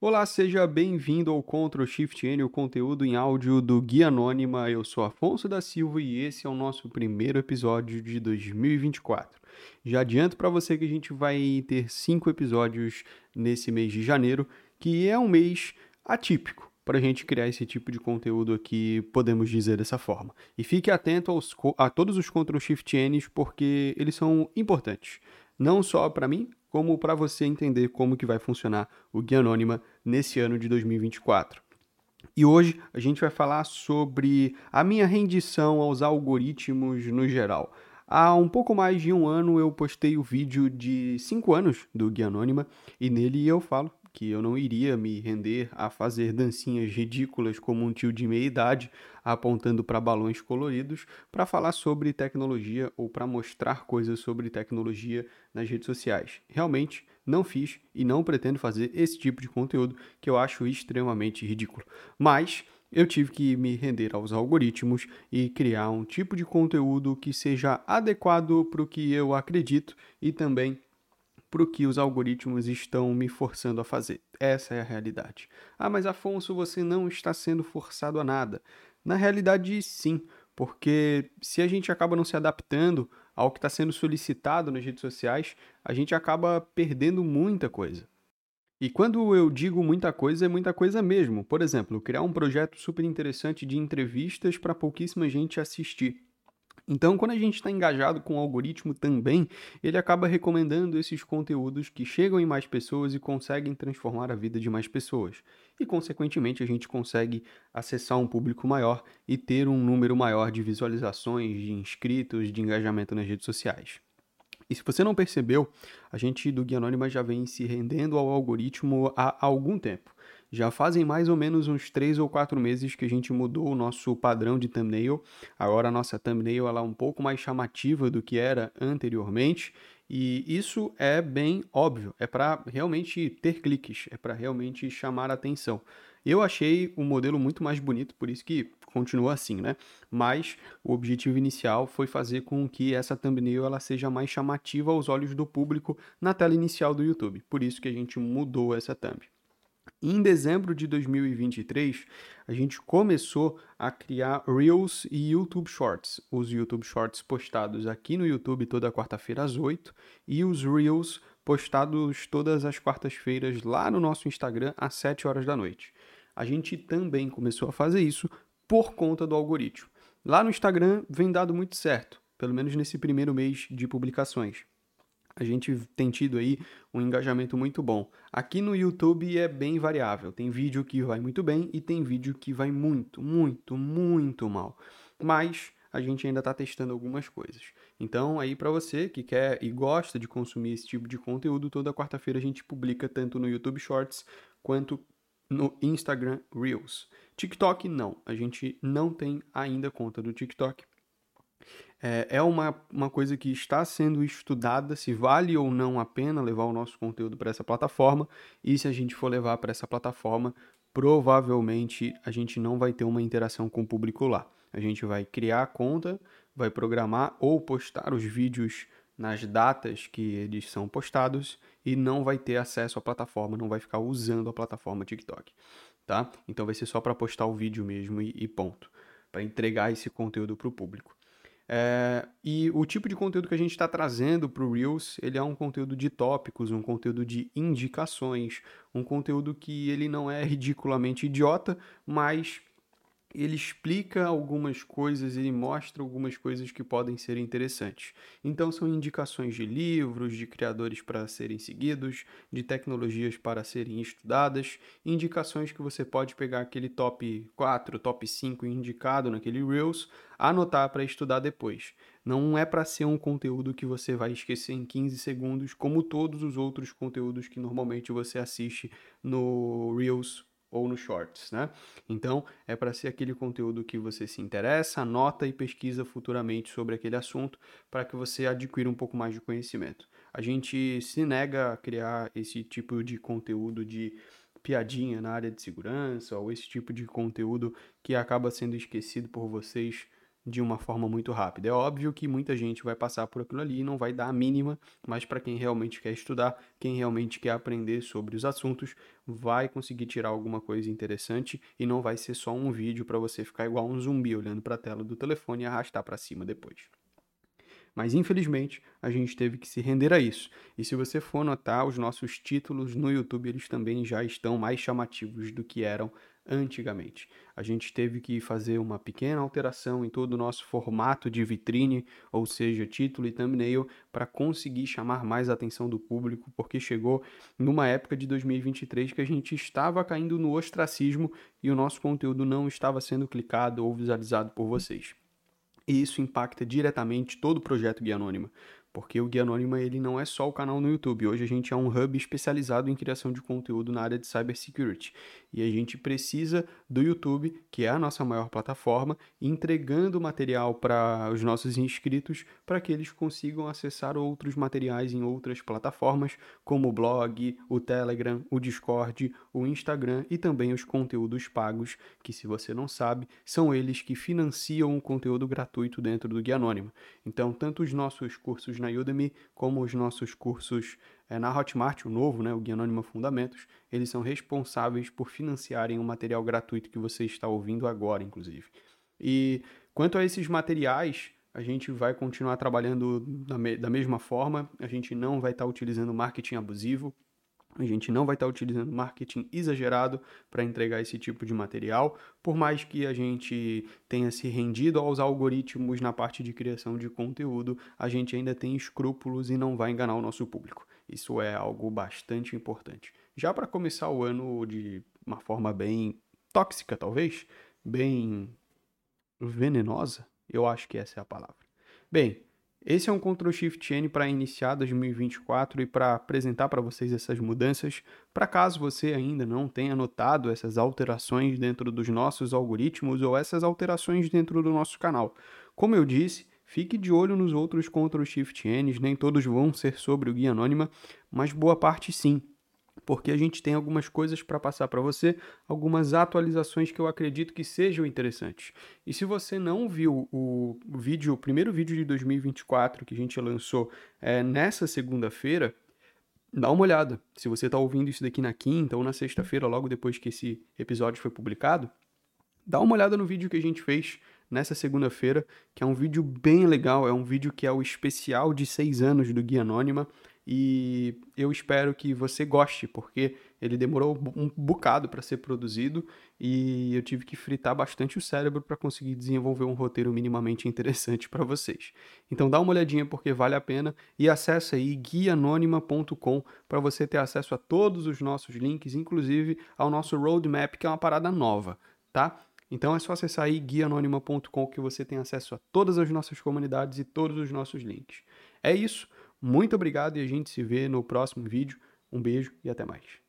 Olá, seja bem-vindo ao Ctrl Shift N, o conteúdo em áudio do Guia Anônima. Eu sou Afonso da Silva e esse é o nosso primeiro episódio de 2024. Já adianto para você que a gente vai ter cinco episódios nesse mês de janeiro, que é um mês atípico para a gente criar esse tipo de conteúdo aqui, podemos dizer dessa forma. E fique atento aos, a todos os Ctrl Shift N's, porque eles são importantes. Não só para mim, como para você entender como que vai funcionar o Guia Anônima nesse ano de 2024. E hoje a gente vai falar sobre a minha rendição aos algoritmos no geral. Há um pouco mais de um ano eu postei o vídeo de 5 anos do Guia Anônima e nele eu falo que eu não iria me render a fazer dancinhas ridículas como um tio de meia idade apontando para balões coloridos para falar sobre tecnologia ou para mostrar coisas sobre tecnologia nas redes sociais. Realmente não fiz e não pretendo fazer esse tipo de conteúdo que eu acho extremamente ridículo. Mas eu tive que me render aos algoritmos e criar um tipo de conteúdo que seja adequado para o que eu acredito e também para o que os algoritmos estão me forçando a fazer. Essa é a realidade. Ah, mas Afonso, você não está sendo forçado a nada. Na realidade, sim, porque se a gente acaba não se adaptando ao que está sendo solicitado nas redes sociais, a gente acaba perdendo muita coisa. E quando eu digo muita coisa, é muita coisa mesmo. Por exemplo, criar um projeto super interessante de entrevistas para pouquíssima gente assistir. Então, quando a gente está engajado com o algoritmo também, ele acaba recomendando esses conteúdos que chegam em mais pessoas e conseguem transformar a vida de mais pessoas. E, consequentemente, a gente consegue acessar um público maior e ter um número maior de visualizações, de inscritos, de engajamento nas redes sociais. E se você não percebeu, a gente do Guia Anônima já vem se rendendo ao algoritmo há algum tempo. Já fazem mais ou menos uns 3 ou 4 meses que a gente mudou o nosso padrão de thumbnail. Agora a nossa thumbnail ela é um pouco mais chamativa do que era anteriormente. E isso é bem óbvio, é para realmente ter cliques, é para realmente chamar a atenção. Eu achei o modelo muito mais bonito, por isso que continua assim, né? Mas o objetivo inicial foi fazer com que essa thumbnail ela seja mais chamativa aos olhos do público na tela inicial do YouTube. Por isso que a gente mudou essa thumb. Em dezembro de 2023, a gente começou a criar Reels e YouTube Shorts. Os YouTube Shorts postados aqui no YouTube toda quarta-feira às 8 e os Reels postados todas as quartas-feiras lá no nosso Instagram às 7 horas da noite. A gente também começou a fazer isso por conta do algoritmo. Lá no Instagram vem dado muito certo, pelo menos nesse primeiro mês de publicações a gente tem tido aí um engajamento muito bom. Aqui no YouTube é bem variável. Tem vídeo que vai muito bem e tem vídeo que vai muito, muito, muito mal. Mas a gente ainda está testando algumas coisas. Então, aí para você que quer e gosta de consumir esse tipo de conteúdo, toda quarta-feira a gente publica tanto no YouTube Shorts quanto no Instagram Reels. TikTok não, a gente não tem ainda conta do TikTok é, é uma, uma coisa que está sendo estudada se vale ou não a pena levar o nosso conteúdo para essa plataforma. E se a gente for levar para essa plataforma, provavelmente a gente não vai ter uma interação com o público lá. A gente vai criar a conta, vai programar ou postar os vídeos nas datas que eles são postados e não vai ter acesso à plataforma, não vai ficar usando a plataforma TikTok, tá? Então vai ser só para postar o vídeo mesmo e, e ponto, para entregar esse conteúdo para o público. É, e o tipo de conteúdo que a gente está trazendo para o Reels, ele é um conteúdo de tópicos, um conteúdo de indicações, um conteúdo que ele não é ridiculamente idiota, mas ele explica algumas coisas, ele mostra algumas coisas que podem ser interessantes. Então, são indicações de livros, de criadores para serem seguidos, de tecnologias para serem estudadas, indicações que você pode pegar aquele top 4, top 5 indicado naquele Reels, anotar para estudar depois. Não é para ser um conteúdo que você vai esquecer em 15 segundos, como todos os outros conteúdos que normalmente você assiste no Reels ou no Shorts, né? Então, é para ser aquele conteúdo que você se interessa, anota e pesquisa futuramente sobre aquele assunto para que você adquira um pouco mais de conhecimento. A gente se nega a criar esse tipo de conteúdo de piadinha na área de segurança ou esse tipo de conteúdo que acaba sendo esquecido por vocês de uma forma muito rápida. É óbvio que muita gente vai passar por aquilo ali e não vai dar a mínima, mas para quem realmente quer estudar, quem realmente quer aprender sobre os assuntos, vai conseguir tirar alguma coisa interessante e não vai ser só um vídeo para você ficar igual um zumbi olhando para a tela do telefone e arrastar para cima depois. Mas infelizmente a gente teve que se render a isso. E se você for notar, os nossos títulos no YouTube eles também já estão mais chamativos do que eram antigamente. A gente teve que fazer uma pequena alteração em todo o nosso formato de vitrine, ou seja, título e thumbnail, para conseguir chamar mais a atenção do público, porque chegou numa época de 2023 que a gente estava caindo no ostracismo e o nosso conteúdo não estava sendo clicado ou visualizado por vocês. E isso impacta diretamente todo o projeto Guia Anônima porque o Guia Anônima ele não é só o canal no YouTube. Hoje a gente é um hub especializado em criação de conteúdo na área de cybersecurity. E a gente precisa do YouTube, que é a nossa maior plataforma, entregando material para os nossos inscritos para que eles consigam acessar outros materiais em outras plataformas, como o blog, o Telegram, o Discord, o Instagram e também os conteúdos pagos, que se você não sabe, são eles que financiam o conteúdo gratuito dentro do Guia Anônima. Então, tanto os nossos cursos na Udemy, como os nossos cursos é, na Hotmart, o novo, né, o Guia Anônima Fundamentos, eles são responsáveis por financiarem o material gratuito que você está ouvindo agora, inclusive. E quanto a esses materiais, a gente vai continuar trabalhando da, me da mesma forma, a gente não vai estar utilizando marketing abusivo, a gente não vai estar utilizando marketing exagerado para entregar esse tipo de material, por mais que a gente tenha se rendido aos algoritmos na parte de criação de conteúdo, a gente ainda tem escrúpulos e não vai enganar o nosso público. Isso é algo bastante importante. Já para começar o ano de uma forma bem tóxica, talvez, bem venenosa, eu acho que essa é a palavra. Bem, esse é um Ctrl Shift N para iniciar 2024 e para apresentar para vocês essas mudanças, para caso você ainda não tenha notado essas alterações dentro dos nossos algoritmos ou essas alterações dentro do nosso canal. Como eu disse, fique de olho nos outros Ctrl Shift Ns, nem todos vão ser sobre o Guia Anônima, mas boa parte sim porque a gente tem algumas coisas para passar para você, algumas atualizações que eu acredito que sejam interessantes. E se você não viu o vídeo, o primeiro vídeo de 2024 que a gente lançou é, nessa segunda-feira, dá uma olhada. Se você está ouvindo isso daqui na quinta ou na sexta-feira, logo depois que esse episódio foi publicado, dá uma olhada no vídeo que a gente fez nessa segunda-feira, que é um vídeo bem legal, é um vídeo que é o especial de seis anos do Guia Anônima e eu espero que você goste, porque ele demorou um bocado para ser produzido e eu tive que fritar bastante o cérebro para conseguir desenvolver um roteiro minimamente interessante para vocês. Então dá uma olhadinha porque vale a pena e acessa aí guianônima.com para você ter acesso a todos os nossos links, inclusive ao nosso roadmap, que é uma parada nova, tá? Então é só acessar aí guianônima.com que você tem acesso a todas as nossas comunidades e todos os nossos links. É isso. Muito obrigado e a gente se vê no próximo vídeo. Um beijo e até mais.